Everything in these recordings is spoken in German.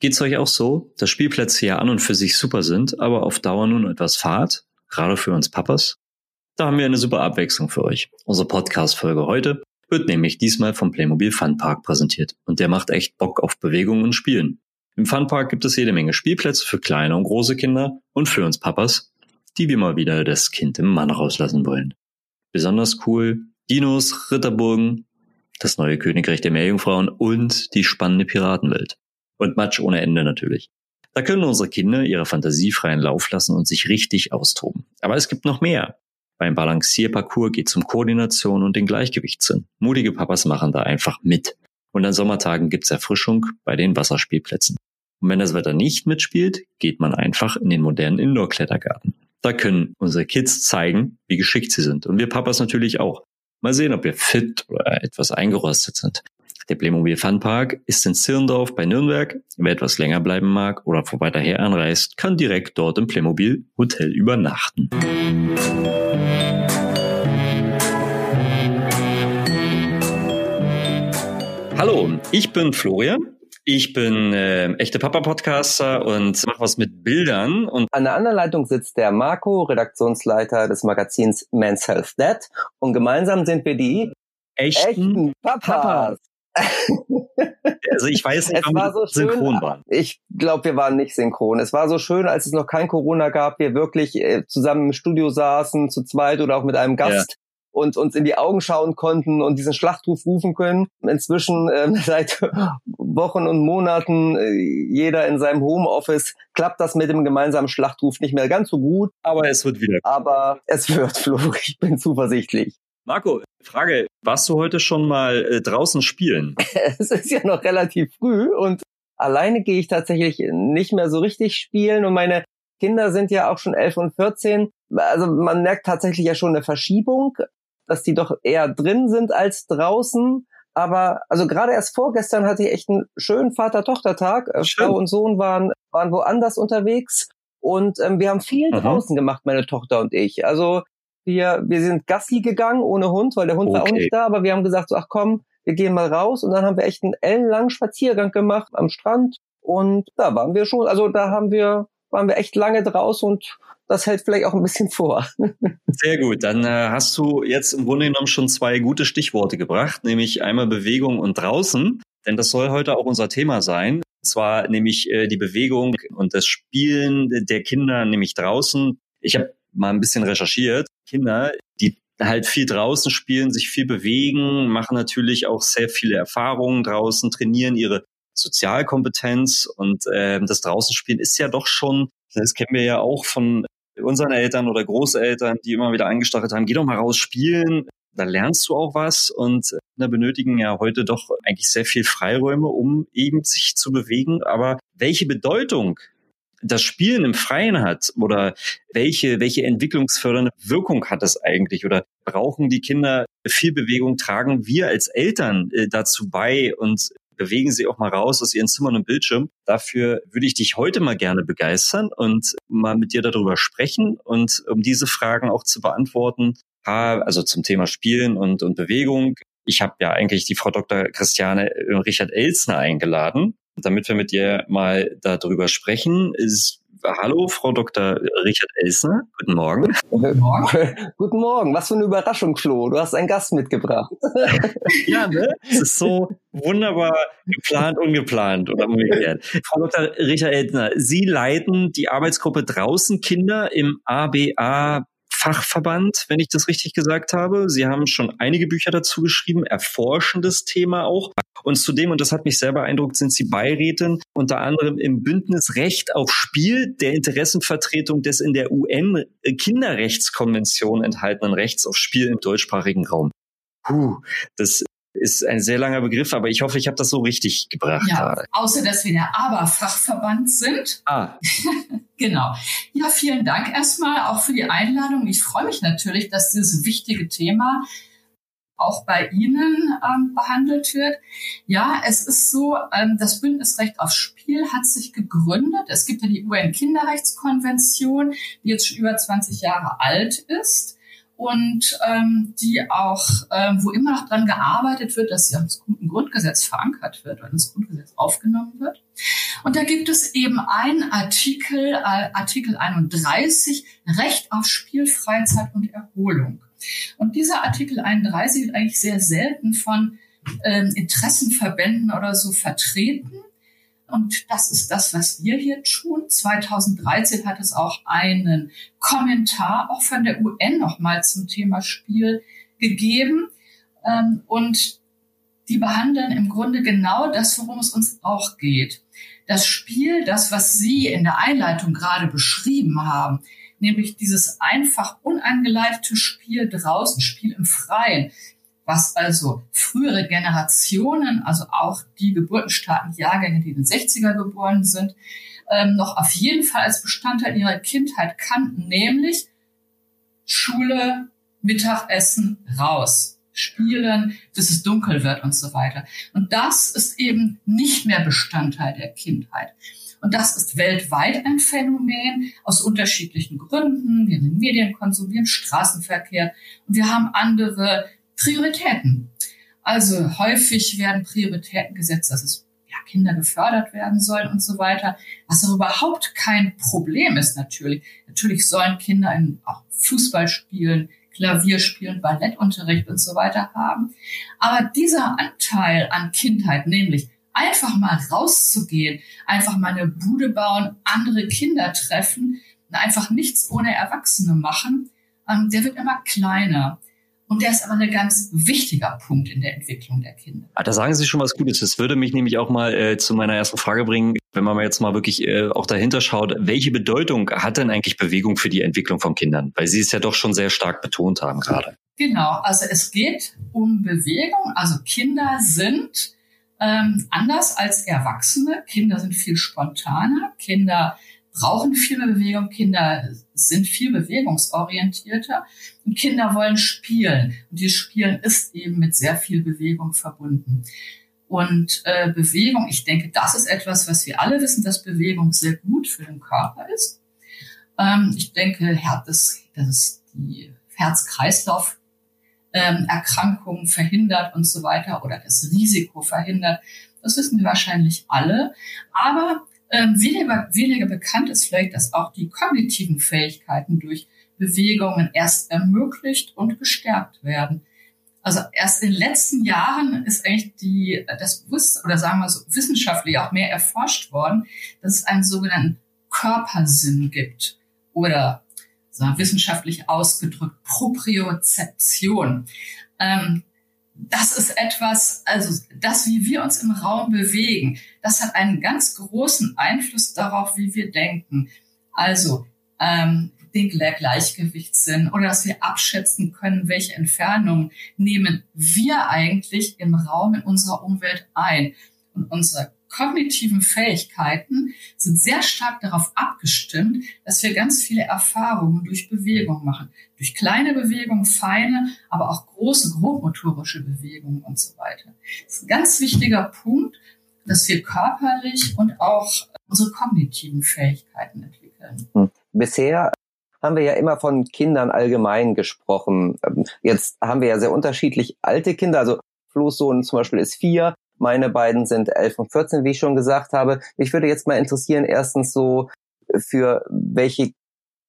Geht's euch auch so, dass Spielplätze ja an und für sich super sind, aber auf Dauer nun etwas fad, gerade für uns Papas? Da haben wir eine super Abwechslung für euch. Unsere Podcast-Folge heute wird nämlich diesmal vom Playmobil Fun Park präsentiert und der macht echt Bock auf Bewegung und Spielen. Im Fun Park gibt es jede Menge Spielplätze für kleine und große Kinder und für uns Papas, die wir mal wieder das Kind im Mann rauslassen wollen. Besonders cool Dinos, Ritterburgen, das neue Königreich der Meerjungfrauen und die spannende Piratenwelt. Und Matsch ohne Ende natürlich. Da können unsere Kinder ihre Fantasie freien Lauf lassen und sich richtig austoben. Aber es gibt noch mehr. Beim Balancierparcours geht es um Koordination und den Gleichgewichtssinn. Mutige Papas machen da einfach mit. Und an Sommertagen gibt's Erfrischung bei den Wasserspielplätzen. Und wenn das Wetter nicht mitspielt, geht man einfach in den modernen Indoor-Klettergarten. Da können unsere Kids zeigen, wie geschickt sie sind. Und wir Papas natürlich auch. Mal sehen, ob wir fit oder etwas eingerostet sind. Der Playmobil Fun Park ist in Zirndorf bei Nürnberg. Wer etwas länger bleiben mag oder von weiter her anreist, kann direkt dort im Playmobil Hotel übernachten. Hallo, ich bin Florian. Ich bin äh, echte Papa-Podcaster und mache was mit Bildern. Und An der anderen Leitung sitzt der Marco, Redaktionsleiter des Magazins Men's Health Dad. Und gemeinsam sind wir die echten, echten Papas. Papas. Also ich weiß nicht, es war so schön, synchron waren. Ich glaube, wir waren nicht synchron. Es war so schön, als es noch kein Corona gab, wir wirklich äh, zusammen im Studio saßen, zu zweit oder auch mit einem Gast. Ja. Und uns in die Augen schauen konnten und diesen Schlachtruf rufen können. Inzwischen äh, seit Wochen und Monaten äh, jeder in seinem Homeoffice klappt das mit dem gemeinsamen Schlachtruf nicht mehr ganz so gut. Aber es wird wieder. Aber es wird, Flo. Ich bin zuversichtlich. Marco, Frage, warst du heute schon mal äh, draußen spielen? es ist ja noch relativ früh und alleine gehe ich tatsächlich nicht mehr so richtig spielen und meine Kinder sind ja auch schon elf und 14. Also man merkt tatsächlich ja schon eine Verschiebung, dass die doch eher drin sind als draußen. Aber also gerade erst vorgestern hatte ich echt einen schönen Vater-Tochter-Tag. Äh, Frau und Sohn waren, waren woanders unterwegs und ähm, wir haben viel Aha. draußen gemacht, meine Tochter und ich. Also wir, wir sind Gassi gegangen ohne Hund, weil der Hund okay. war auch nicht da, aber wir haben gesagt, so, ach komm, wir gehen mal raus und dann haben wir echt einen ellenlangen Spaziergang gemacht am Strand und da waren wir schon, also da haben wir, waren wir echt lange draußen und das hält vielleicht auch ein bisschen vor. Sehr gut, dann äh, hast du jetzt im Grunde genommen schon zwei gute Stichworte gebracht, nämlich einmal Bewegung und draußen, denn das soll heute auch unser Thema sein. Und zwar nämlich äh, die Bewegung und das Spielen der Kinder, nämlich draußen. Ich habe mal ein bisschen recherchiert. Kinder, die halt viel draußen spielen, sich viel bewegen, machen natürlich auch sehr viele Erfahrungen draußen, trainieren ihre Sozialkompetenz und äh, das Draußenspielen ist ja doch schon, das kennen wir ja auch von unseren Eltern oder Großeltern, die immer wieder angestachelt haben, geh doch mal raus spielen, da lernst du auch was und Kinder benötigen ja heute doch eigentlich sehr viel Freiräume, um eben sich zu bewegen. Aber welche Bedeutung das Spielen im Freien hat oder welche, welche entwicklungsfördernde Wirkung hat das eigentlich oder brauchen die Kinder viel Bewegung, tragen wir als Eltern äh, dazu bei und bewegen sie auch mal raus aus ihren Zimmern und Bildschirm. Dafür würde ich dich heute mal gerne begeistern und mal mit dir darüber sprechen und um diese Fragen auch zu beantworten, also zum Thema Spielen und, und Bewegung. Ich habe ja eigentlich die Frau Dr. Christiane äh, Richard Elsner eingeladen damit wir mit dir mal darüber sprechen, ist Hallo, Frau Dr. Richard Elsner. Guten Morgen. Guten Morgen. Guten Morgen. Was für eine Überraschung, Flo. Du hast einen Gast mitgebracht. ja, ne? Es ist so wunderbar geplant, ungeplant oder umgekehrt. Frau Dr. Richard Elsner, Sie leiten die Arbeitsgruppe Draußen Kinder im ABA Fachverband, wenn ich das richtig gesagt habe. Sie haben schon einige Bücher dazu geschrieben, erforschendes Thema auch. Und zudem, und das hat mich sehr beeindruckt, sind Sie Beirätin unter anderem im Bündnis Recht auf Spiel der Interessenvertretung des in der UN-Kinderrechtskonvention enthaltenen Rechts auf Spiel im deutschsprachigen Raum. Puh, das ist ein sehr langer Begriff, aber ich hoffe, ich habe das so richtig gebracht. Ja, gerade. außer dass wir der Aber-Fachverband sind. Ah. genau. Ja, vielen Dank erstmal auch für die Einladung. Ich freue mich natürlich, dass dieses wichtige Thema auch bei Ihnen ähm, behandelt wird. Ja, es ist so, ähm, das Bündnisrecht auf Spiel hat sich gegründet. Es gibt ja die UN-Kinderrechtskonvention, die jetzt schon über 20 Jahre alt ist. Und ähm, die auch, ähm, wo immer noch dran gearbeitet wird, dass sie auch Grundgesetz verankert wird oder ins Grundgesetz aufgenommen wird. Und da gibt es eben einen Artikel, äh, Artikel 31, Recht auf Spielfreizeit und Erholung. Und dieser Artikel 31 wird eigentlich sehr selten von ähm, Interessenverbänden oder so vertreten. Und das ist das, was wir hier tun. 2013 hat es auch einen Kommentar auch von der UN nochmal zum Thema Spiel gegeben. Ähm, und die behandeln im Grunde genau das, worum es uns auch geht. Das Spiel, das, was Sie in der Einleitung gerade beschrieben haben, nämlich dieses einfach unangeleitete Spiel draußen, Spiel im Freien, was also frühere Generationen, also auch die geburtenstarken Jahrgänge, die in den 60er geboren sind, ähm, noch auf jeden Fall als Bestandteil ihrer Kindheit kannten, nämlich Schule, Mittagessen, raus, spielen, bis es dunkel wird und so weiter. Und das ist eben nicht mehr Bestandteil der Kindheit. Und das ist weltweit ein Phänomen aus unterschiedlichen Gründen. Wir haben Medienkonsum, wir haben Straßenverkehr und wir haben andere Prioritäten. Also häufig werden Prioritäten gesetzt, dass es ja, Kinder gefördert werden sollen und so weiter, was auch überhaupt kein Problem ist natürlich. Natürlich sollen Kinder in, auch Fußball spielen, Klavier spielen, Ballettunterricht und so weiter haben. Aber dieser Anteil an Kindheit, nämlich einfach mal rauszugehen, einfach mal eine Bude bauen, andere Kinder treffen, einfach nichts ohne Erwachsene machen, ähm, der wird immer kleiner. Und der ist aber ein ganz wichtiger Punkt in der Entwicklung der Kinder. Ah, da sagen Sie schon was Gutes. Das würde mich nämlich auch mal äh, zu meiner ersten Frage bringen, wenn man jetzt mal wirklich äh, auch dahinter schaut, welche Bedeutung hat denn eigentlich Bewegung für die Entwicklung von Kindern? Weil Sie es ja doch schon sehr stark betont haben gerade. Genau, also es geht um Bewegung. Also Kinder sind ähm, anders als Erwachsene. Kinder sind viel spontaner. Kinder brauchen viel mehr Bewegung. Kinder sind viel bewegungsorientierter und Kinder wollen spielen. Und dieses Spielen ist eben mit sehr viel Bewegung verbunden. Und äh, Bewegung, ich denke, das ist etwas, was wir alle wissen, dass Bewegung sehr gut für den Körper ist. Ähm, ich denke, dass, dass die Herz-Kreislauf ähm, Erkrankungen verhindert und so weiter oder das Risiko verhindert. Das wissen wir wahrscheinlich alle. Aber ähm, weniger, weniger bekannt ist vielleicht, dass auch die kognitiven Fähigkeiten durch Bewegungen erst ermöglicht und gestärkt werden. Also erst in den letzten Jahren ist eigentlich die, das Bewusstsein, oder sagen wir so, wissenschaftlich auch mehr erforscht worden, dass es einen sogenannten Körpersinn gibt oder sagen wir, wissenschaftlich ausgedrückt Propriozeption. Ähm, das ist etwas, also das, wie wir uns im Raum bewegen, das hat einen ganz großen Einfluss darauf, wie wir denken. Also ähm, den Gleichgewichtssinn oder dass wir abschätzen können, welche Entfernungen nehmen wir eigentlich im Raum in unserer Umwelt ein. Und unsere kognitiven Fähigkeiten sind sehr stark darauf abgestimmt, dass wir ganz viele Erfahrungen durch Bewegung machen. Durch kleine Bewegungen, feine, aber auch große grobmotorische Bewegungen und so weiter. Das ist ein ganz wichtiger Punkt, dass wir körperlich und auch unsere kognitiven Fähigkeiten entwickeln. Hm. Bisher haben wir ja immer von Kindern allgemein gesprochen. Ähm, jetzt haben wir ja sehr unterschiedlich alte Kinder. Also Flo's Sohn zum Beispiel ist vier, meine beiden sind 11 und 14, wie ich schon gesagt habe. Mich würde jetzt mal interessieren, erstens so, für welche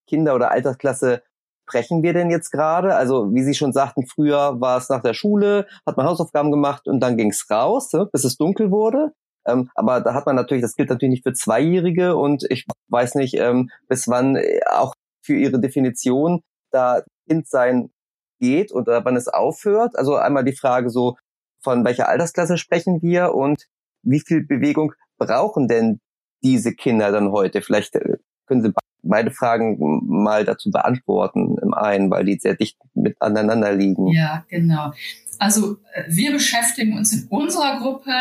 Kinder- oder Altersklasse sprechen wir denn jetzt gerade? Also, wie Sie schon sagten, früher war es nach der Schule, hat man Hausaufgaben gemacht und dann ging es raus, ne, bis es dunkel wurde. Ähm, aber da hat man natürlich, das gilt natürlich nicht für Zweijährige und ich weiß nicht, ähm, bis wann äh, auch für Ihre Definition da Kind sein geht und wann es aufhört. Also einmal die Frage so, von welcher Altersklasse sprechen wir und wie viel Bewegung brauchen denn diese Kinder dann heute? Vielleicht äh, können Sie beide Fragen mal dazu beantworten im einen, weil die sehr dicht mit aneinander liegen. Ja, genau. Also äh, wir beschäftigen uns in unserer Gruppe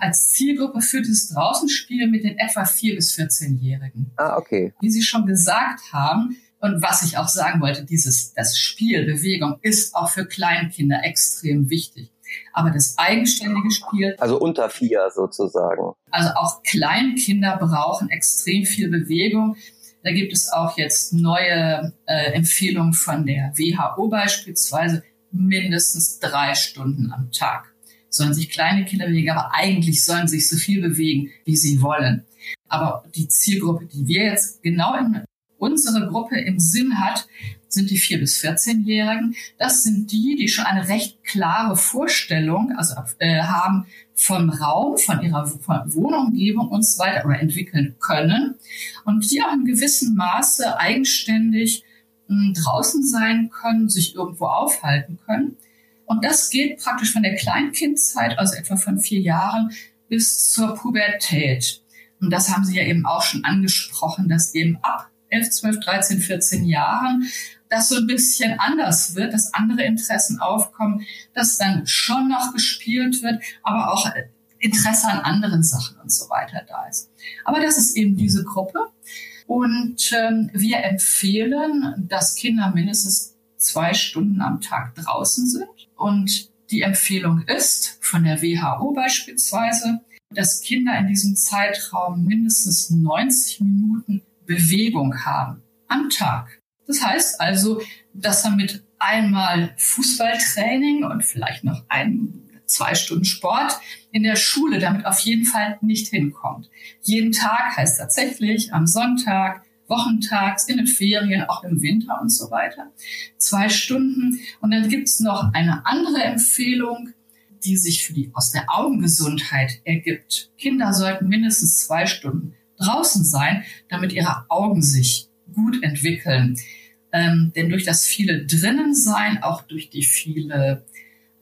als Zielgruppe für das Draußenspiel mit den etwa 4- bis 14-Jährigen. Ah, okay. Wie Sie schon gesagt haben, und was ich auch sagen wollte, dieses, das Spiel, Bewegung ist auch für Kleinkinder extrem wichtig aber das eigenständige Spiel. Also unter vier sozusagen. Also auch Kleinkinder brauchen extrem viel Bewegung. Da gibt es auch jetzt neue äh, Empfehlungen von der WHO beispielsweise, mindestens drei Stunden am Tag. Sollen sich kleine Kinder bewegen, aber eigentlich sollen sich so viel bewegen, wie sie wollen. Aber die Zielgruppe, die wir jetzt genau in unsere Gruppe im Sinn hat, sind die 4- bis 14-Jährigen. Das sind die, die schon eine recht klare Vorstellung also, äh, haben vom Raum, von ihrer Wohnumgebung und so weiter oder entwickeln können und die auch in gewissem Maße eigenständig mh, hm, draußen sein können, sich irgendwo aufhalten können. Und das geht praktisch von der Kleinkindzeit, also etwa von vier Jahren, bis zur Pubertät. Und das haben Sie ja eben auch schon angesprochen, dass eben ab 11, 12, 13, 14 Jahren das so ein bisschen anders wird, dass andere Interessen aufkommen, dass dann schon noch gespielt wird, aber auch Interesse an anderen Sachen und so weiter da ist. Aber das ist eben diese Gruppe. Und ähm, wir empfehlen, dass Kinder mindestens zwei Stunden am Tag draußen sind. Und die Empfehlung ist von der WHO beispielsweise, dass Kinder in diesem Zeitraum mindestens 90 Minuten Bewegung haben am Tag. Das heißt also, dass er mit einmal Fußballtraining und vielleicht noch ein, zwei Stunden Sport in der Schule damit auf jeden Fall nicht hinkommt. Jeden Tag heißt tatsächlich am Sonntag, wochentags, in den Ferien, auch im Winter und so weiter. Zwei Stunden. Und dann gibt's noch eine andere Empfehlung, die sich für die aus der Augengesundheit ergibt. Kinder sollten mindestens zwei Stunden draußen sein, damit ihre Augen sich gut entwickeln. Ähm, denn durch das viele drinnen sein, auch durch die viele,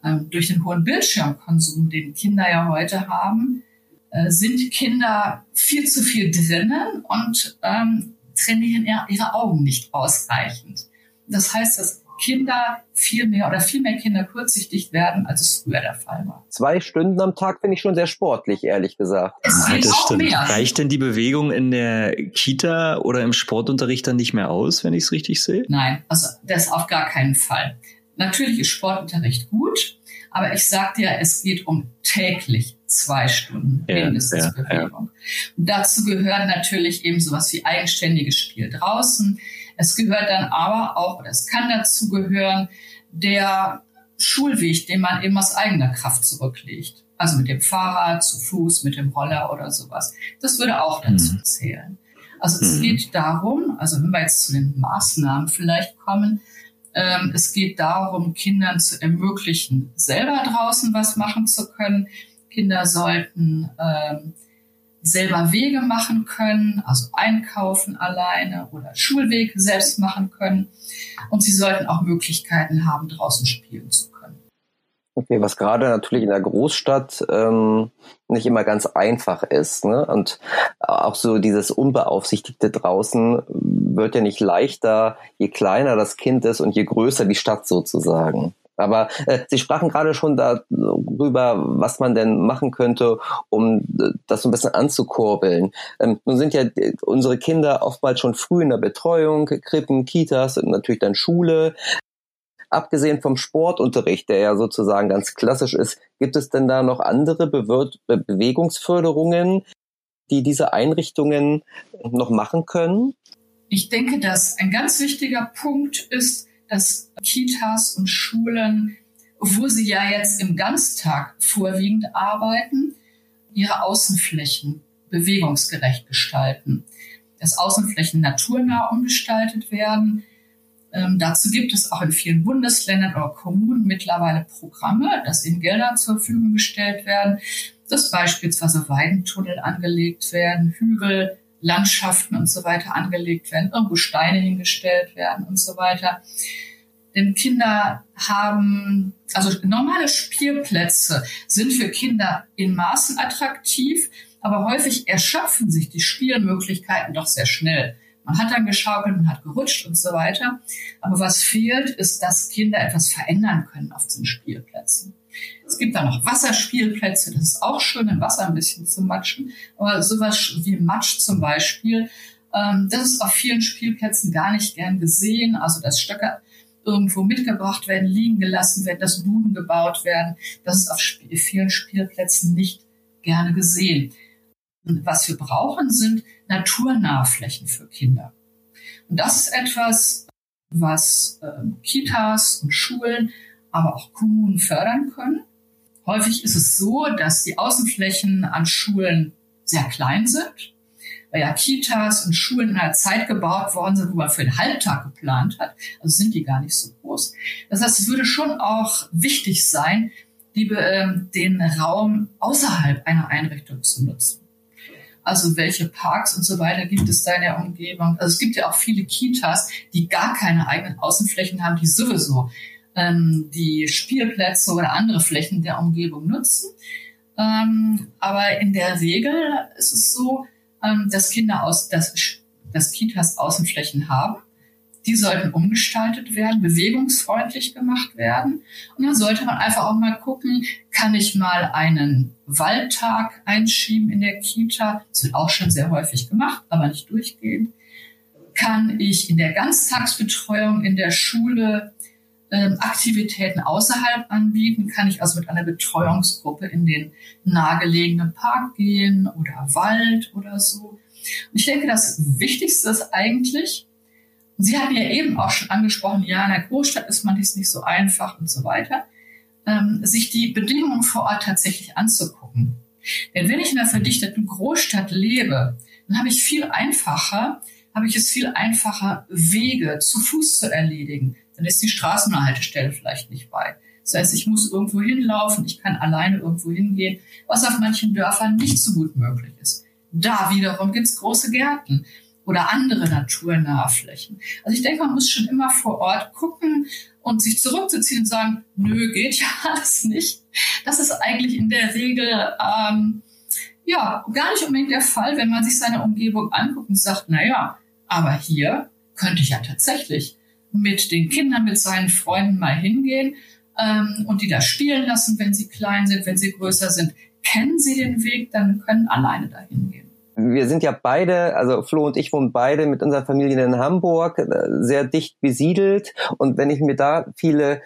ähm, durch den hohen Bildschirmkonsum, den Kinder ja heute haben, äh, sind Kinder viel zu viel drinnen und ähm, trainieren ihre Augen nicht ausreichend. Das heißt, dass Kinder viel mehr oder viel mehr Kinder kurzsichtig werden, als es früher der Fall war. Zwei Stunden am Tag finde ich schon sehr sportlich, ehrlich gesagt. Es ja, das stimmt. Mehr. Reicht denn die Bewegung in der Kita oder im Sportunterricht dann nicht mehr aus, wenn ich es richtig sehe? Nein, also das auf gar keinen Fall. Natürlich ist Sportunterricht gut, aber ich sagte ja, es geht um täglich zwei Stunden ja, mindestens ja, Bewegung. Ja. Und dazu gehört natürlich eben sowas wie eigenständiges Spiel draußen, es gehört dann aber auch, oder es kann dazu gehören, der Schulweg, den man eben aus eigener Kraft zurücklegt. Also mit dem Fahrrad, zu Fuß, mit dem Roller oder sowas. Das würde auch dazu mhm. zählen. Also es mhm. geht darum, also wenn wir jetzt zu den Maßnahmen vielleicht kommen, ähm, es geht darum, Kindern zu ermöglichen, selber draußen was machen zu können. Kinder sollten ähm, selber Wege machen können, also einkaufen alleine oder Schulweg selbst machen können. Und sie sollten auch Möglichkeiten haben, draußen spielen zu können. Okay, was gerade natürlich in der Großstadt ähm, nicht immer ganz einfach ist. Ne? Und auch so dieses Unbeaufsichtigte draußen wird ja nicht leichter, je kleiner das Kind ist und je größer die Stadt sozusagen. Aber äh, Sie sprachen gerade schon darüber, was man denn machen könnte, um äh, das so ein bisschen anzukurbeln. Ähm, nun sind ja äh, unsere Kinder oftmals schon früh in der Betreuung, Krippen, Kitas und natürlich dann Schule. Abgesehen vom Sportunterricht, der ja sozusagen ganz klassisch ist, gibt es denn da noch andere Be Bewegungsförderungen, die diese Einrichtungen noch machen können? Ich denke, dass ein ganz wichtiger Punkt ist, dass Kitas und Schulen, wo sie ja jetzt im Ganztag vorwiegend arbeiten, ihre Außenflächen bewegungsgerecht gestalten. Dass Außenflächen naturnah umgestaltet werden. Ähm, dazu gibt es auch in vielen Bundesländern oder Kommunen mittlerweile Programme, dass ihnen Gelder zur Verfügung gestellt werden, dass beispielsweise Weidentunnel angelegt werden, Hügel, Landschaften und so weiter angelegt werden, irgendwo Steine hingestellt werden und so weiter. Denn Kinder haben, also normale Spielplätze sind für Kinder in Maßen attraktiv, aber häufig erschöpfen sich die Spielmöglichkeiten doch sehr schnell. Man hat dann geschaukelt, man hat gerutscht und so weiter. Aber was fehlt, ist, dass Kinder etwas verändern können auf diesen Spielplätzen. Es gibt da noch Wasserspielplätze, das ist auch schön, im Wasser ein bisschen zu matschen. Aber sowas wie Matsch zum Beispiel, ähm, das ist auf vielen Spielplätzen gar nicht gern gesehen. Also dass Stöcke irgendwo mitgebracht werden, liegen gelassen werden, dass Buden gebaut werden, das ist auf vielen Spielplätzen nicht gerne gesehen. Und was wir brauchen, sind naturnahe Flächen für Kinder. Und das ist etwas, was äh, Kitas und Schulen, aber auch Kommunen fördern können. Häufig ist es so, dass die Außenflächen an Schulen sehr klein sind, weil ja Kitas und Schulen in einer Zeit gebaut worden sind, wo man für den Halbtag geplant hat. Also sind die gar nicht so groß. Das heißt, es würde schon auch wichtig sein, die, äh, den Raum außerhalb einer Einrichtung zu nutzen. Also welche Parks und so weiter gibt es da in der Umgebung? Also es gibt ja auch viele Kitas, die gar keine eigenen Außenflächen haben, die sowieso ähm, die Spielplätze oder andere Flächen der Umgebung nutzen. Ähm, aber in der Regel ist es so, ähm, dass Kinder aus, dass, dass Kitas Außenflächen haben. Die sollten umgestaltet werden, bewegungsfreundlich gemacht werden. Und dann sollte man einfach auch mal gucken, kann ich mal einen Waldtag einschieben in der Kita? Das wird auch schon sehr häufig gemacht, aber nicht durchgehend. Kann ich in der Ganztagsbetreuung in der Schule Aktivitäten außerhalb anbieten? Kann ich also mit einer Betreuungsgruppe in den nahegelegenen Park gehen oder Wald oder so? Und ich denke, das Wichtigste ist eigentlich, Sie hatten ja eben auch schon angesprochen, ja, in der Großstadt ist man dies nicht so einfach und so weiter, ähm, sich die Bedingungen vor Ort tatsächlich anzugucken. Denn wenn ich in einer verdichteten Großstadt lebe, dann habe ich viel einfacher, habe ich es viel einfacher, Wege zu Fuß zu erledigen dann ist die Straßenhaltestelle vielleicht nicht weit. Das heißt, ich muss irgendwo hinlaufen, ich kann alleine irgendwo hingehen, was auf manchen Dörfern nicht so gut möglich ist. Da wiederum gibt's große Gärten oder andere naturnahe Flächen. Also ich denke, man muss schon immer vor Ort gucken und sich zurückzuziehen und sagen, nö, geht ja alles nicht. Das ist eigentlich in der Regel ähm, ja gar nicht unbedingt der Fall, wenn man sich seine Umgebung anguckt und sagt, na ja, aber hier könnte ich ja tatsächlich mit den Kindern, mit seinen Freunden mal hingehen ähm, und die da spielen lassen, wenn sie klein sind, wenn sie größer sind. Kennen sie den Weg, dann können alleine dahin gehen. Wir sind ja beide, also Flo und ich wohnen beide mit unserer Familie in Hamburg, äh, sehr dicht besiedelt. Und wenn ich mir da viele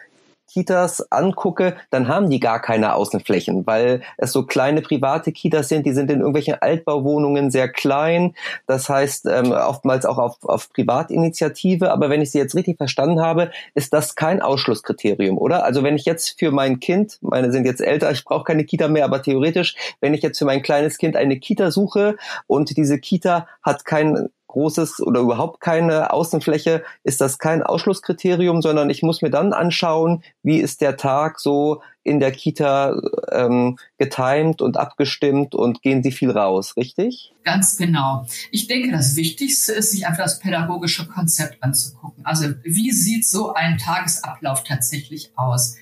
Kitas angucke, dann haben die gar keine Außenflächen, weil es so kleine private Kitas sind, die sind in irgendwelchen Altbauwohnungen sehr klein, das heißt ähm, oftmals auch auf, auf Privatinitiative, aber wenn ich sie jetzt richtig verstanden habe, ist das kein Ausschlusskriterium, oder? Also wenn ich jetzt für mein Kind, meine sind jetzt älter, ich brauche keine Kita mehr, aber theoretisch, wenn ich jetzt für mein kleines Kind eine Kita suche und diese Kita hat kein großes oder überhaupt keine Außenfläche, ist das kein Ausschlusskriterium, sondern ich muss mir dann anschauen, wie ist der Tag so in der Kita ähm, getimt und abgestimmt und gehen sie viel raus, richtig? Ganz genau. Ich denke, das Wichtigste ist, sich einfach das pädagogische Konzept anzugucken. Also wie sieht so ein Tagesablauf tatsächlich aus?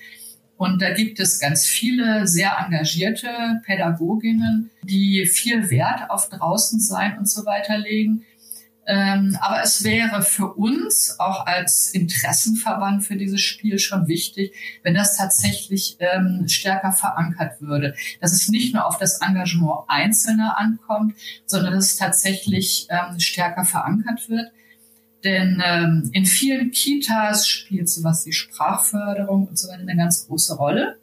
Und da gibt es ganz viele sehr engagierte Pädagoginnen, die viel Wert auf draußen sein und so weiter legen. Ähm, aber es wäre für uns auch als Interessenverband für dieses Spiel schon wichtig, wenn das tatsächlich ähm, stärker verankert würde. Dass es nicht nur auf das Engagement Einzelner ankommt, sondern dass es tatsächlich ähm, stärker verankert wird. Denn ähm, in vielen Kitas spielt sowas wie Sprachförderung und so weiter eine ganz große Rolle.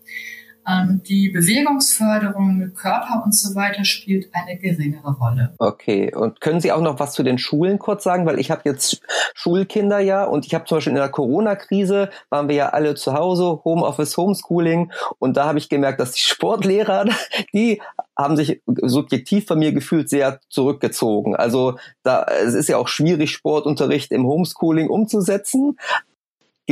Ähm, die Bewegungsförderung, Körper und so weiter spielt eine geringere Rolle. Okay, und können Sie auch noch was zu den Schulen kurz sagen? Weil ich habe jetzt Schulkinder ja und ich habe zum Beispiel in der Corona-Krise waren wir ja alle zu Hause, Homeoffice, Homeschooling und da habe ich gemerkt, dass die Sportlehrer, die haben sich subjektiv von mir gefühlt sehr zurückgezogen. Also da es ist ja auch schwierig, Sportunterricht im Homeschooling umzusetzen.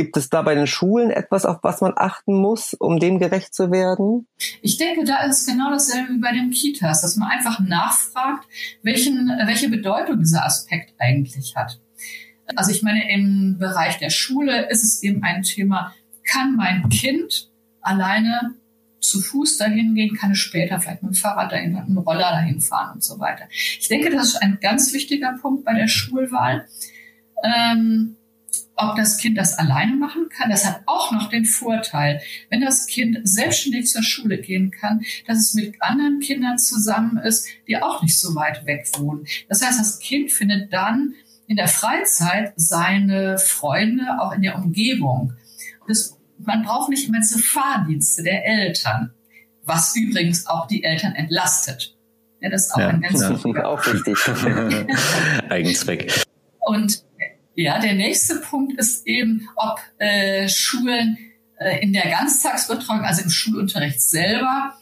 Gibt es da bei den Schulen etwas, auf was man achten muss, um dem gerecht zu werden? Ich denke, da ist genau dasselbe wie bei den Kitas, dass man einfach nachfragt, welchen, welche Bedeutung dieser Aspekt eigentlich hat. Also ich meine, im Bereich der Schule ist es eben ein Thema, kann mein Kind alleine zu Fuß dahin gehen, kann es später vielleicht mit dem Fahrrad dahin, mit dem Roller dahin fahren und so weiter. Ich denke, das ist ein ganz wichtiger Punkt bei der Schulwahl. Ähm, ob das Kind das alleine machen kann. Das hat auch noch den Vorteil, wenn das Kind selbstständig zur Schule gehen kann, dass es mit anderen Kindern zusammen ist, die auch nicht so weit weg wohnen. Das heißt, das Kind findet dann in der Freizeit seine Freunde auch in der Umgebung. Das, man braucht nicht immer diese Fahrdienste der Eltern, was übrigens auch die Eltern entlastet. Ja, das ist auch ja, ein ganz ja. auch wichtig. Eigenzweck. Und Ja, der nächste Punkt ist eben, ob äh, Schulen äh, in der Ganztagsbetreuung, also im Schulunterricht selber,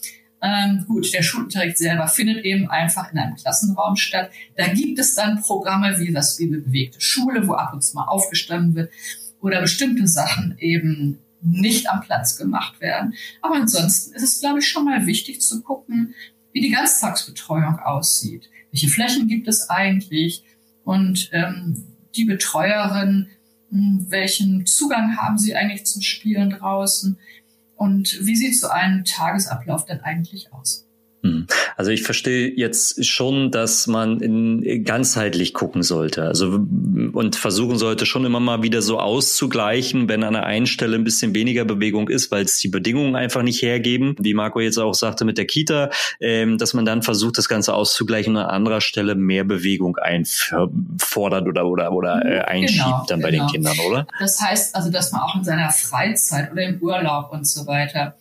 ähm, gut, der Schulunterricht selber findet eben einfach in einem Klassenraum statt. Da gibt es dann Programme wie das wie bewegte Schule, wo ab und zu mal aufgestanden wird oder bestimmte Sachen eben nicht am Platz gemacht werden. Aber ansonsten ist es, glaube ich, schon mal wichtig zu gucken, wie die Ganztagsbetreuung aussieht. Welche Flächen gibt es eigentlich? Und ähm, die Betreuerin, hm, welchen Zugang haben sie eigentlich zum Spielen draußen? Und wie sieht so ein Tagesablauf denn eigentlich aus? Hm. Also ich verstehe jetzt schon, dass man in, ganzheitlich gucken sollte. Also und versuchen sollte schon immer mal wieder so auszugleichen, wenn an der einen Stelle ein bisschen weniger Bewegung ist, weil es die Bedingungen einfach nicht hergeben, wie Marco jetzt auch sagte mit der Kita, ähm, dass man dann versucht, das Ganze auszugleichen und an anderer Stelle mehr Bewegung einfordert oder oder oder äh, genau, einschiebt genau, dann bei genau. den Kindern, oder? Das heißt also, dass man auch in seiner Freizeit oder im Urlaub und so weiter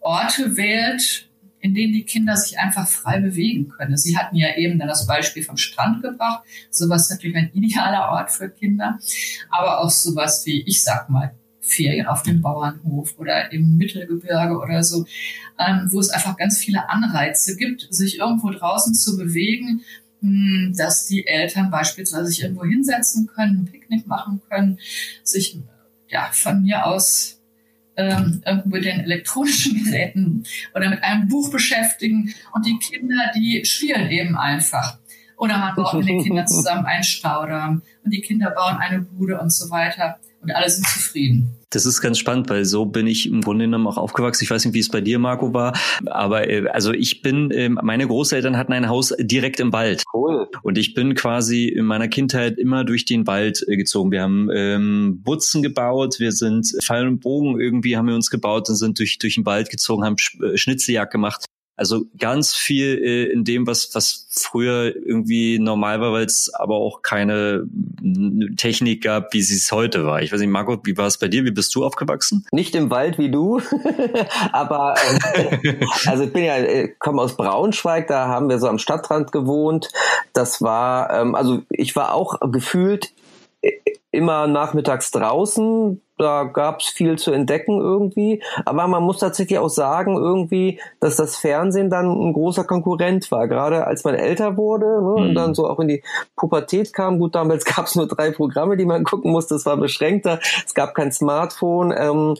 Orte wählt, in denen die Kinder sich einfach frei bewegen können. Sie hatten ja eben dann das Beispiel vom Strand gebracht. Sowas ist natürlich ein idealer Ort für Kinder. Aber auch sowas wie, ich sag mal, Ferien auf dem Bauernhof oder im Mittelgebirge oder so, ähm, wo es einfach ganz viele Anreize gibt, sich irgendwo draußen zu bewegen, mh, hm, dass die Eltern beispielsweise sich irgendwo hinsetzen können, ein Picknick machen können, sich ja von mir aus ähm, mit den elektronischen Geräten oder mit einem Buch beschäftigen und die Kinder, die spielen eben einfach. Oder man baut mit den Kindern zusammen einen Staudamm und die Kinder bauen eine Bude und so weiter und alle sind zufrieden. Das ist ganz spannend, weil so bin ich im Grunde genommen auch aufgewachsen. Ich weiß nicht, wie es bei dir, Marco, war, aber äh, also ich bin, äh, meine Großeltern hatten ein Haus direkt im Wald. Cool. Und ich bin quasi in meiner Kindheit immer durch den Wald äh, gezogen. Wir haben ähm, Butzen gebaut, wir sind Pfeil und Bogen irgendwie haben wir uns gebaut und sind durch, durch den Wald gezogen, haben äh, Schnitzeljagd gemacht. Also ganz viel äh, in dem, was, was früher irgendwie normal war, weil es aber auch keine Technik gab, wie sie es heute war. Ich weiß nicht, Marco, wie war es bei dir? Wie bist du aufgewachsen? Nicht im Wald wie du, aber äh, also ich bin ja, äh, komme aus Braunschweig, da haben wir so am Stadtrand gewohnt. Das war, ähm, also ich war auch gefühlt immer nachmittags draußen, da gab's viel zu entdecken irgendwie. Aber man muss tatsächlich auch sagen, irgendwie, dass das Fernsehen dann ein großer Konkurrent war. Gerade als man älter wurde ne, mhm. und dann so auch in die Pubertät kam. Gut, damals gab's nur drei Programme, die man gucken musste. Es war beschränkter. Es gab kein Smartphone. Ähm,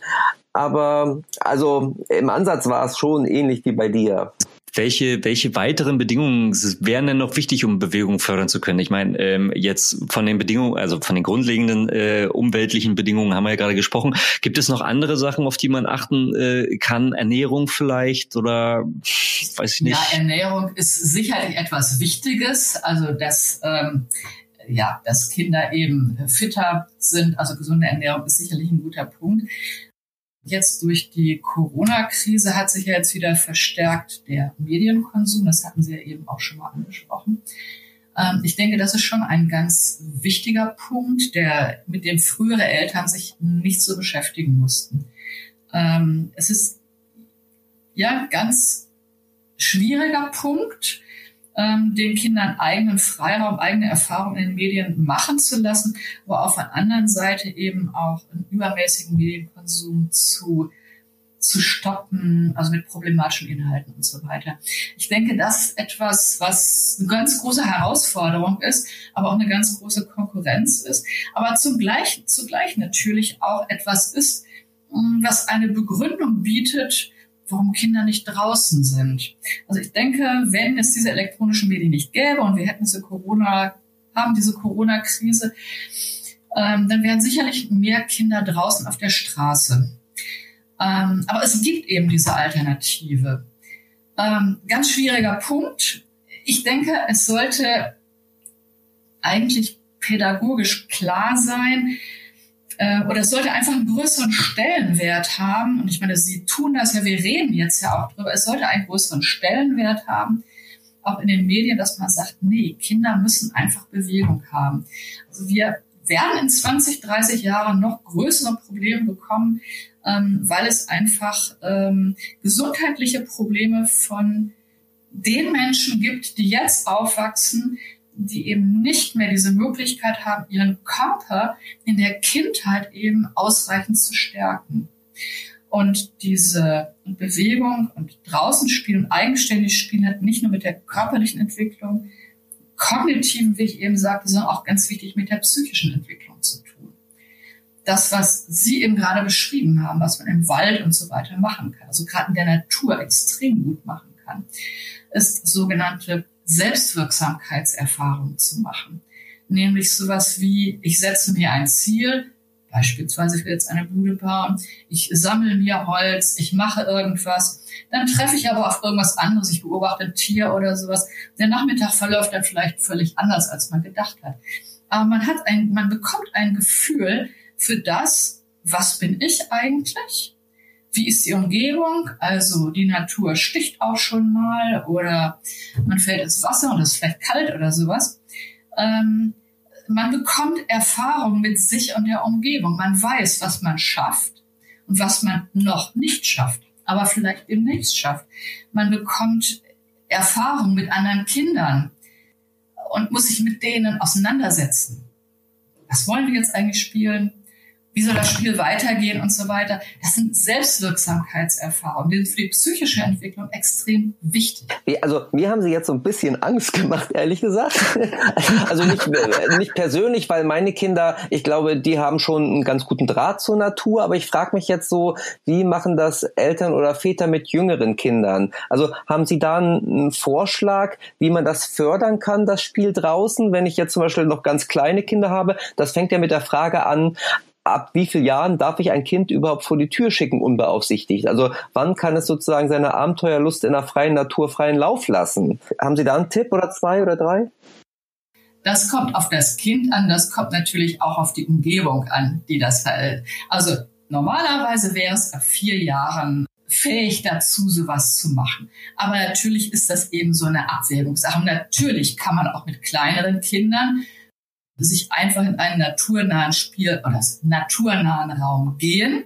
aber also im Ansatz war es schon ähnlich wie bei dir. Welche, welche weiteren Bedingungen wären denn noch wichtig, um Bewegung fördern zu können? Ich meine, ähm, jetzt von den Bedingungen, also von den grundlegenden äh, umweltlichen Bedingungen haben wir ja gerade gesprochen. Gibt es noch andere Sachen, auf die man achten äh, kann? Ernährung vielleicht oder weiß ich nicht? Ja, Ernährung ist sicherlich etwas Wichtiges. Also dass ähm, ja, dass Kinder eben fitter sind, also gesunde Ernährung ist sicherlich ein guter Punkt. Jetzt durch die Corona-Krise hat sich ja jetzt wieder verstärkt der Medienkonsum. Das hatten Sie ja eben auch schon mal angesprochen. Ähm, ich denke, das ist schon ein ganz wichtiger Punkt, der, mit dem frühere Eltern sich nicht so beschäftigen mussten. Ähm, es ist ja ganz schwieriger Punkt, ähm, den Kindern eigenen Freiraum, eigene Erfahrungen in den Medien machen zu lassen, aber auf der anderen Seite eben auch einen übermäßigen Medienkonsum zu zu stoppen, also mit problematischen Inhalten und so weiter. Ich denke, das ist etwas, was eine ganz große Herausforderung ist, aber auch eine ganz große Konkurrenz ist, aber zugleich, zugleich natürlich auch etwas ist, was eine Begründung bietet warum Kinder nicht draußen sind. Also ich denke, wenn es diese elektronischen Medien nicht gäbe und wir hätten diese Corona, haben diese Corona-Krise, ähm, dann wären sicherlich mehr Kinder draußen auf der Straße. Ähm, aber es gibt eben diese Alternative. Ähm, ganz schwieriger Punkt. Ich denke, es sollte eigentlich pädagogisch klar sein, äh, oder es sollte einfach einen größeren Stellenwert haben. Und ich meine, Sie tun das ja, wir reden jetzt ja auch drüber. Es sollte einen größeren Stellenwert haben, auch in den Medien, dass man sagt, nee, Kinder müssen einfach Bewegung haben. Also wir werden in 20, 30 Jahren noch größere Probleme bekommen, ähm, weil es einfach ähm, gesundheitliche Probleme von den Menschen gibt, die jetzt aufwachsen, die eben nicht mehr diese Möglichkeit haben, ihren Körper in der Kindheit eben ausreichend zu stärken. Und diese Bewegung und draußen spielen und eigenständig spielen hat nicht nur mit der körperlichen Entwicklung, kognitiven, wie ich eben sagte, sondern auch ganz wichtig mit der psychischen Entwicklung zu tun. Das, was Sie eben gerade beschrieben haben, was man im Wald und so weiter machen kann, also gerade in der Natur extrem gut machen kann, ist sogenannte Selbstwirksamkeitserfahrung zu machen. Nämlich sowas wie, ich setze mir ein Ziel, beispielsweise will jetzt eine Bude bauen, ich sammle mir Holz, ich mache irgendwas, dann treffe ich aber auf irgendwas anderes, ich beobachte ein Tier oder sowas. Der Nachmittag verläuft dann vielleicht völlig anders, als man gedacht hat. Aber man hat ein, man bekommt ein Gefühl für das, was bin ich eigentlich? Wie ist die Umgebung? Also die Natur sticht auch schon mal oder man fällt ins Wasser und es ist vielleicht kalt oder sowas. Ähm, man bekommt Erfahrung mit sich und der Umgebung. Man weiß, was man schafft und was man noch nicht schafft, aber vielleicht demnächst schafft. Man bekommt Erfahrung mit anderen Kindern und muss sich mit denen auseinandersetzen. Was wollen wir jetzt eigentlich spielen? Wie soll das Spiel weitergehen und so weiter. Das sind Selbstwirksamkeitserfahrungen, die sind für die psychische Entwicklung extrem wichtig. Also mir haben sie jetzt so ein bisschen Angst gemacht, ehrlich gesagt. Also nicht, nicht persönlich, weil meine Kinder, ich glaube, die haben schon einen ganz guten Draht zur Natur, aber ich frage mich jetzt so, wie machen das Eltern oder Väter mit jüngeren Kindern? Also haben sie da einen Vorschlag, wie man das fördern kann, das Spiel draußen, wenn ich jetzt zum Beispiel noch ganz kleine Kinder habe? Das fängt ja mit der Frage an, ab wie vielen Jahren darf ich ein Kind überhaupt vor die Tür schicken, unbeaufsichtigt? Also wann kann es sozusagen seine Abenteuerlust in der freien Natur freien Lauf lassen? Haben Sie da einen Tipp oder zwei oder drei? Das kommt auf das Kind an, das kommt natürlich auch auf die Umgebung an, die das verhält. Also normalerweise wäre es ab vier Jahren fähig dazu, sowas zu machen. Aber natürlich ist das eben so eine Abwägungssache. Natürlich kann man auch mit kleineren Kindern sich einfach in einen naturnahen Spiel oder naturnahen Raum gehen,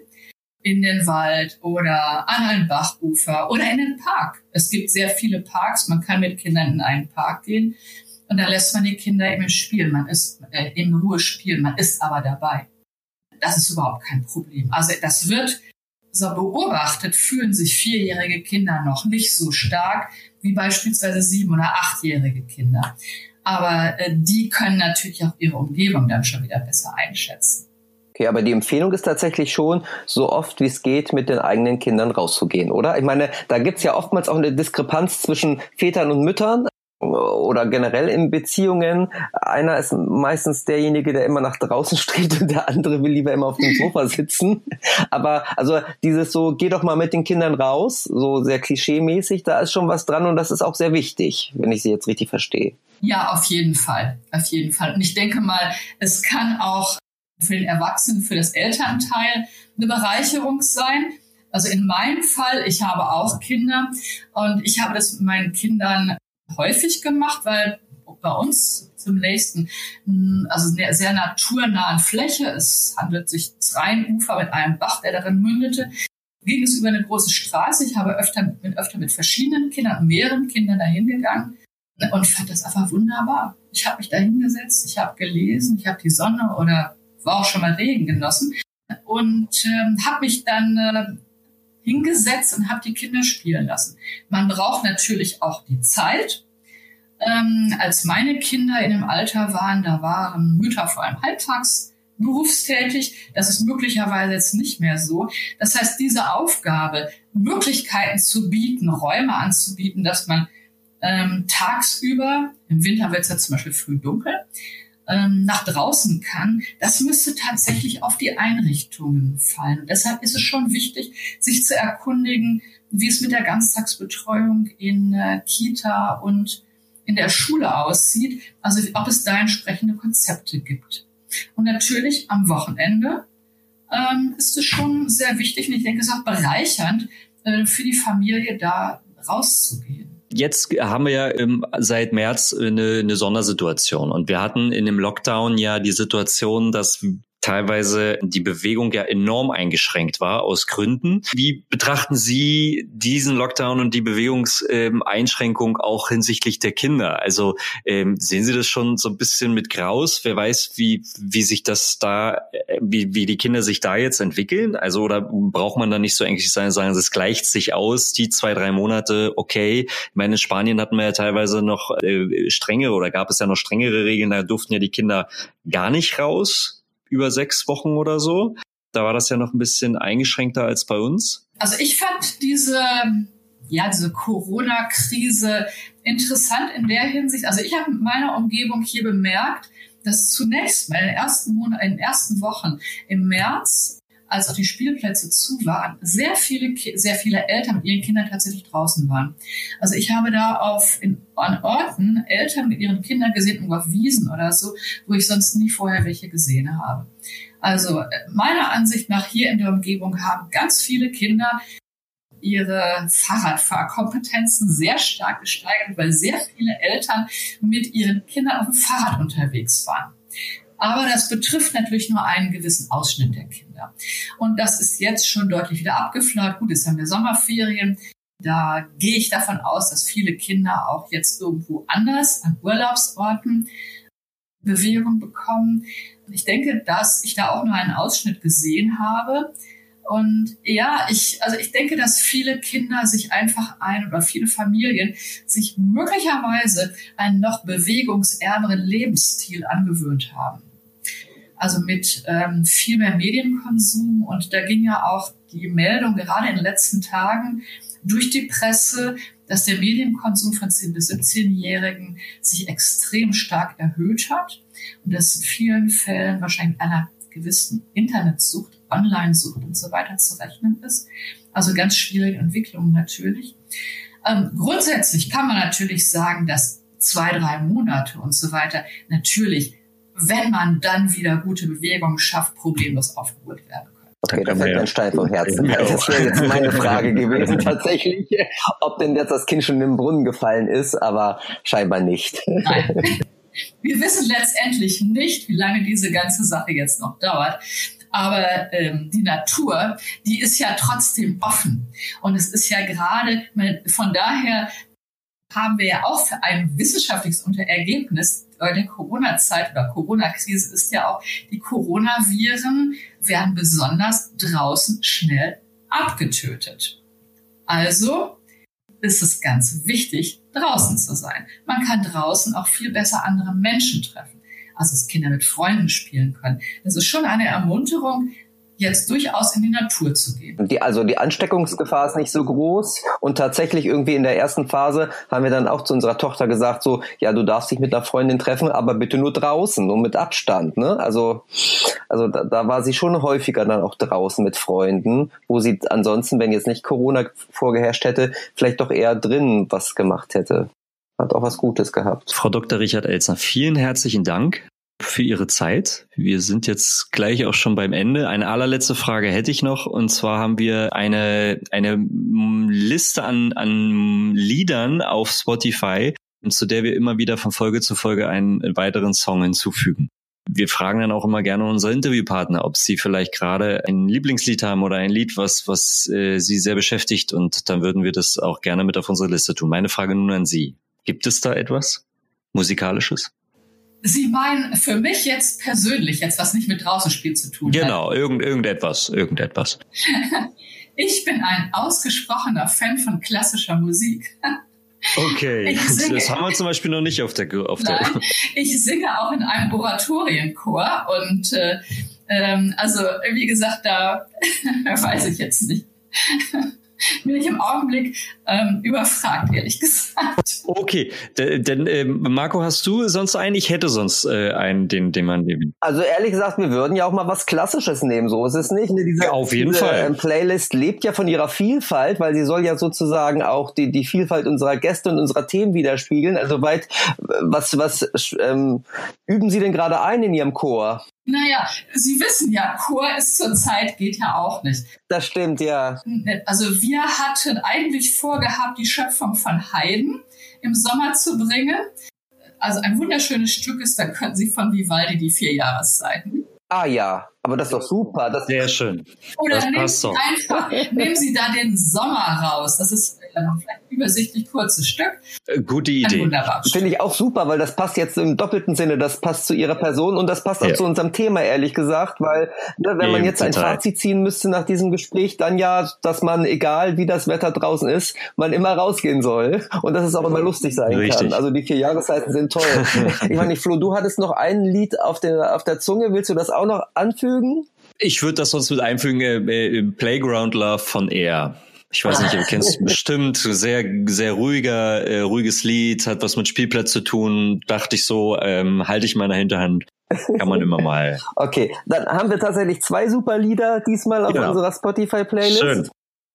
in den Wald oder an ein Bachufer oder in den Park. Es gibt sehr viele Parks, man kann mit Kindern in einen Park gehen und da lässt man die Kinder eben spielen, man ist äh, in Ruhe spielen, man ist aber dabei. Das ist überhaupt kein Problem. Also das wird so beobachtet, fühlen sich vierjährige Kinder noch nicht so stark wie beispielsweise sieben- oder achtjährige Kinder. Aber äh, die können natürlich auch ihre Umgebung dann schon wieder besser einschätzen. Okay, aber die Empfehlung ist tatsächlich schon, so oft wie es geht, mit den eigenen Kindern rauszugehen, oder? Ich meine, da gibt's ja oftmals auch eine Diskrepanz zwischen Vätern und Müttern oder generell in Beziehungen. Einer ist meistens derjenige, der immer nach draußen strebt und der andere will lieber immer auf dem Sofa sitzen. Aber also dieses so, geh doch mal mit den Kindern raus, so sehr klischeemäßig, da ist schon was dran und das ist auch sehr wichtig, wenn ich sie jetzt richtig verstehe. Ja, auf jeden Fall. Auf jeden Fall. Und ich denke mal, es kann auch für den Erwachsenen, für das Elternteil eine Bereicherung sein. Also in meinem Fall, ich habe auch Kinder und ich habe das mit meinen Kindern häufig gemacht, weil bei uns zum nächsten, also einer sehr naturnahen Fläche, es handelt sich um Ufer mit einem Bach, der darin mündete, ging es über eine große Straße. Ich habe öfter, bin öfter mit verschiedenen Kindern, mehreren Kindern dahin gegangen und fand das einfach wunderbar. Ich habe mich da hingesetzt, ich habe gelesen, ich habe die Sonne oder war auch schon mal Regen genossen und ähm, habe mich dann äh, hingesetzt und habe die Kinder spielen lassen. Man braucht natürlich auch die Zeit. Ähm, als meine Kinder in dem Alter waren, da waren Mütter vor allem halbtags berufstätig. Das ist möglicherweise jetzt nicht mehr so. Das heißt, diese Aufgabe, Möglichkeiten zu bieten, Räume anzubieten, dass man ähm, tagsüber, im Winter wird es ja zum Beispiel früh dunkel, ähm, nach draußen kann, das müsste tatsächlich auf die Einrichtungen fallen. Und deshalb ist es schon wichtig, sich zu erkundigen, wie es mit der Ganztagsbetreuung in äh, Kita und in der Schule aussieht, also ob es da entsprechende Konzepte gibt. Und natürlich am Wochenende ähm, ist es schon sehr wichtig und ich denke, es ist auch bereichernd äh, für die Familie da rauszugehen jetzt haben wir ja im, seit März eine, eine Sondersituation. Und wir hatten in dem Lockdown ja die Situation, dass teilweise die Bewegung ja enorm eingeschränkt war aus Gründen. Wie betrachten Sie diesen Lockdown und die Bewegungseinschränkung auch hinsichtlich der Kinder? Also ähm, sehen Sie das schon so ein bisschen mit Graus? Wer weiß, wie, wie sich das da, äh, wie, wie die Kinder sich da jetzt entwickeln? Also oder braucht man da nicht so eigentlich sein, sagen, es gleicht sich aus, die zwei, drei Monate, okay. Ich meine, in Spanien hatten wir ja teilweise noch äh, strengere oder gab es ja noch strengere Regeln, da durften ja die Kinder gar nicht raus, über sechs Wochen oder so. Da war das ja noch ein bisschen eingeschränkter als bei uns. Also ich fand diese, ja, diese Corona-Krise interessant in der Hinsicht. Also ich habe in meiner Umgebung hier bemerkt, dass zunächst mal in den ersten Monaten, in den ersten Wochen im März als auch die Spielplätze zu waren, sehr viele, sehr viele Eltern mit ihren Kindern tatsächlich draußen waren. Also ich habe da auf, in, an Orten Eltern mit ihren Kindern gesehen, irgendwo auf Wiesen oder so, wo ich sonst nie vorher welche gesehen habe. Also meiner Ansicht nach hier in der Umgebung haben ganz viele Kinder ihre Fahrradfahrkompetenzen sehr stark gesteigert, weil sehr viele Eltern mit ihren Kindern auf dem Fahrrad unterwegs waren. Aber das betrifft natürlich nur einen gewissen Ausschnitt der Kinder. Und das ist jetzt schon deutlich wieder abgeflaut. Gut, jetzt haben wir Sommerferien. Da gehe ich davon aus, dass viele Kinder auch jetzt irgendwo anders an Urlaubsorten Bewegung bekommen. Ich denke, dass ich da auch nur einen Ausschnitt gesehen habe. Und ja, ich, also ich denke, dass viele Kinder sich einfach ein oder viele Familien sich möglicherweise einen noch bewegungsärmeren Lebensstil angewöhnt haben also mit ähm, viel mehr Medienkonsum. Und da ging ja auch die Meldung gerade in den letzten Tagen durch die Presse, dass der Medienkonsum von 10 bis 17-Jährigen sich extrem stark erhöht hat und dass in vielen Fällen wahrscheinlich einer gewissen Internetsucht, Online-Sucht und so weiter zu rechnen ist. Also ganz schwierige Entwicklungen natürlich. Ähm, grundsätzlich kann man natürlich sagen, dass zwei, drei Monate und so weiter natürlich wenn man dann wieder gute Bewegungen schafft, problemlos aufgeholt werden können. Okay, das fällt ein Stein vom Herzen. Das wäre jetzt meine Frage gewesen tatsächlich, ob denn jetzt das Kind schon im Brunnen gefallen ist, aber scheinbar nicht. Nein. Wir wissen letztendlich nicht, wie lange diese ganze Sache jetzt noch dauert. Aber ähm, die Natur, die ist ja trotzdem offen. Und es ist ja gerade, von daher haben wir ja auch für ein wissenschaftliches Ergebnis der Corona-Zeit oder Corona-Krise ist ja auch, die Coronaviren werden besonders draußen schnell abgetötet. Also ist es ganz wichtig, draußen zu sein. Man kann draußen auch viel besser andere Menschen treffen. Also dass Kinder mit Freunden spielen können. Das ist schon eine Ermunterung, jetzt durchaus in die Natur zu gehen. Die, also die Ansteckungsgefahr ist nicht so groß und tatsächlich irgendwie in der ersten Phase haben wir dann auch zu unserer Tochter gesagt so, ja, du darfst dich mit einer Freundin treffen, aber bitte nur draußen und mit Abstand, ne? Also, also da, da war sie schon häufiger dann auch draußen mit Freunden, wo sie ansonsten, wenn jetzt nicht Corona vorgeherrscht hätte, vielleicht doch eher drin was gemacht hätte hat auch was Gutes gehabt. Frau Dr. Richard Elzner, vielen herzlichen Dank für Ihre Zeit. Wir sind jetzt gleich auch schon beim Ende. Eine allerletzte Frage hätte ich noch. Und zwar haben wir eine, eine Liste an, an Liedern auf Spotify, zu der wir immer wieder von Folge zu Folge einen weiteren Song hinzufügen. Wir fragen dann auch immer gerne unsere Interviewpartner, ob sie vielleicht gerade ein Lieblingslied haben oder ein Lied, was, was äh, sie sehr beschäftigt. Und dann würden wir das auch gerne mit auf unsere Liste tun. Meine Frage nun an Sie. Gibt es da etwas Musikalisches? Sie meinen für mich jetzt persönlich, jetzt was nicht mit draußen Spiel zu tun genau, hat. Genau, irgend, irgendetwas, irgendetwas. ich bin ein ausgesprochener Fan von klassischer Musik. Okay, das haben wir zum Beispiel noch nicht auf der. Auf Nein, der ich singe auch in einem Oratorienchor und äh, ähm, also wie gesagt, da weiß ich jetzt nicht bin ich im Augenblick ähm, überfragt, ehrlich gesagt. Okay, denn äh, Marco, hast du sonst einen? Ich hätte sonst äh, einen, den, den man nehmen. Also ehrlich gesagt, wir würden ja auch mal was Klassisches nehmen, so ist es nicht. Ne? Diese, ja, auf jeden diese, Fall. Ähm, Playlist lebt ja von ihrer Vielfalt, weil sie soll ja sozusagen auch die, die Vielfalt unserer Gäste und unserer Themen widerspiegeln. Also weit, was, was ähm, üben Sie denn gerade ein in Ihrem Chor? Naja, Sie wissen ja, Chor ist zur Zeit geht ja auch nicht. Das stimmt, ja. Also wir hatten eigentlich vorgehabt, die Schöpfung von Haydn im Sommer zu bringen. Also ein wunderschönes Stück ist, da können Sie von Vivaldi die vier Jahreszeiten. Ah ja, Aber das ist doch super. Das Sehr schön. Oder das nehmen Sie einfach, nehmen Sie da den Sommer raus. Das ist vielleicht ein übersichtlich kurzes Stück. Äh, Gute Ein Idee. Finde ich auch super, weil das passt jetzt im doppelten Sinne. Das passt zu ihrer Person und das passt auch Ja. zu unserem Thema, ehrlich gesagt, weil ne, wenn man Eben, jetzt ein total. Fazit ziehen müsste nach diesem Gespräch, dann ja, dass man, egal wie das Wetter draußen ist, man immer rausgehen soll und dass es auch immer lustig sein Richtig. kann. Also die vier Jahreszeiten sind toll. ich meine, Flo, du hattest noch ein Lied auf der, auf der Zunge. Willst du das auch noch anfügen? Ich würde das sonst mit einfügen, äh, äh, Playground Love von Air. Ich weiß nicht, du kennst es bestimmt. Sehr, sehr ruhiger, äh, ruhiges Lied, hat was mit Spielplatz zu tun. Dachte ich so, ähm, halte ich in meiner Hinterhand. Kann man immer mal. Okay, dann haben wir tatsächlich zwei super Lieder diesmal auf Genau. unserer Spotify-Playlist. Schön.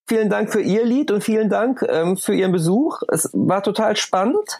Vielen Dank für Ihr Lied und vielen Dank ähm, für Ihren Besuch. Es war total spannend.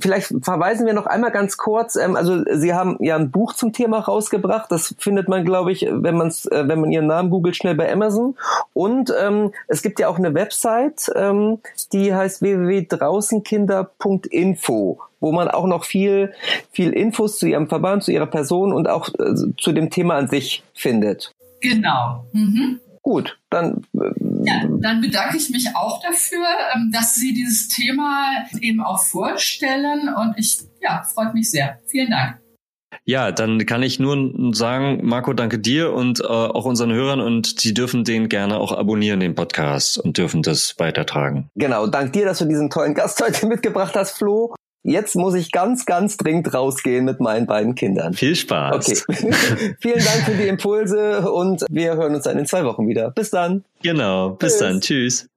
Vielleicht verweisen wir noch einmal ganz kurz. Ähm, also Sie haben ja ein Buch zum Thema rausgebracht. Das findet man, glaube ich, wenn man äh, wenn man Ihren Namen googelt, schnell bei Amazon. Und ähm, es gibt ja auch eine Website, ähm, die heißt www.draußenkinder.info, wo man auch noch viel viel Infos zu Ihrem Verband, zu Ihrer Person und auch äh, zu dem Thema an sich findet. Genau. Mhm. Gut, dann äh, Ja, dann bedanke ich mich auch dafür, ähm, dass Sie dieses Thema eben auch vorstellen und ich, ja, freut mich sehr. Vielen Dank. Ja, dann kann ich nur sagen, Marco, danke dir und äh, auch unseren Hörern und die dürfen den gerne auch abonnieren, den Podcast und dürfen das weitertragen. Genau, dank dir, dass du diesen tollen Gast heute mitgebracht hast, Flo. Jetzt muss ich ganz, ganz dringend rausgehen mit meinen beiden Kindern. Viel Spaß. Okay. Vielen Dank für die Impulse und wir hören uns dann in zwei Wochen wieder. Bis dann. Genau. Bis Tschüss. dann. Tschüss.